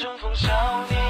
春风少年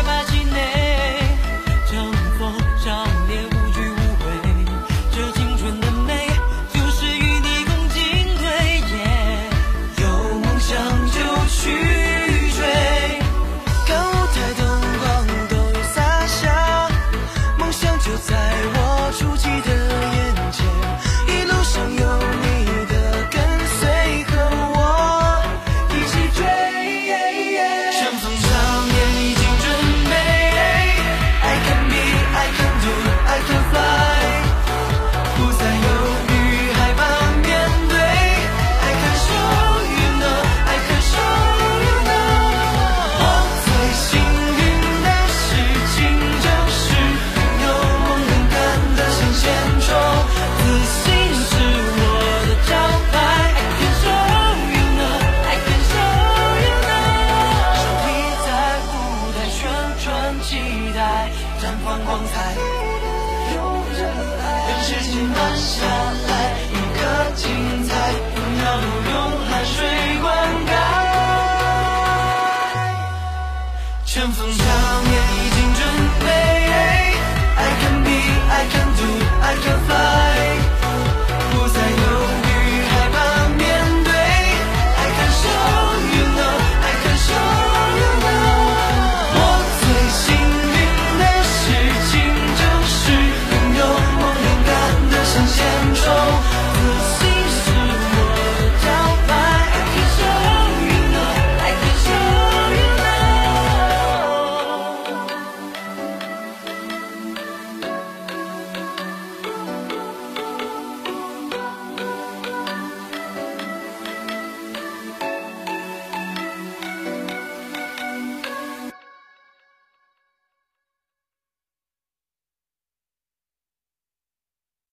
绽放光彩，让时间慢下来，每个精彩都要用汗水灌溉。春风。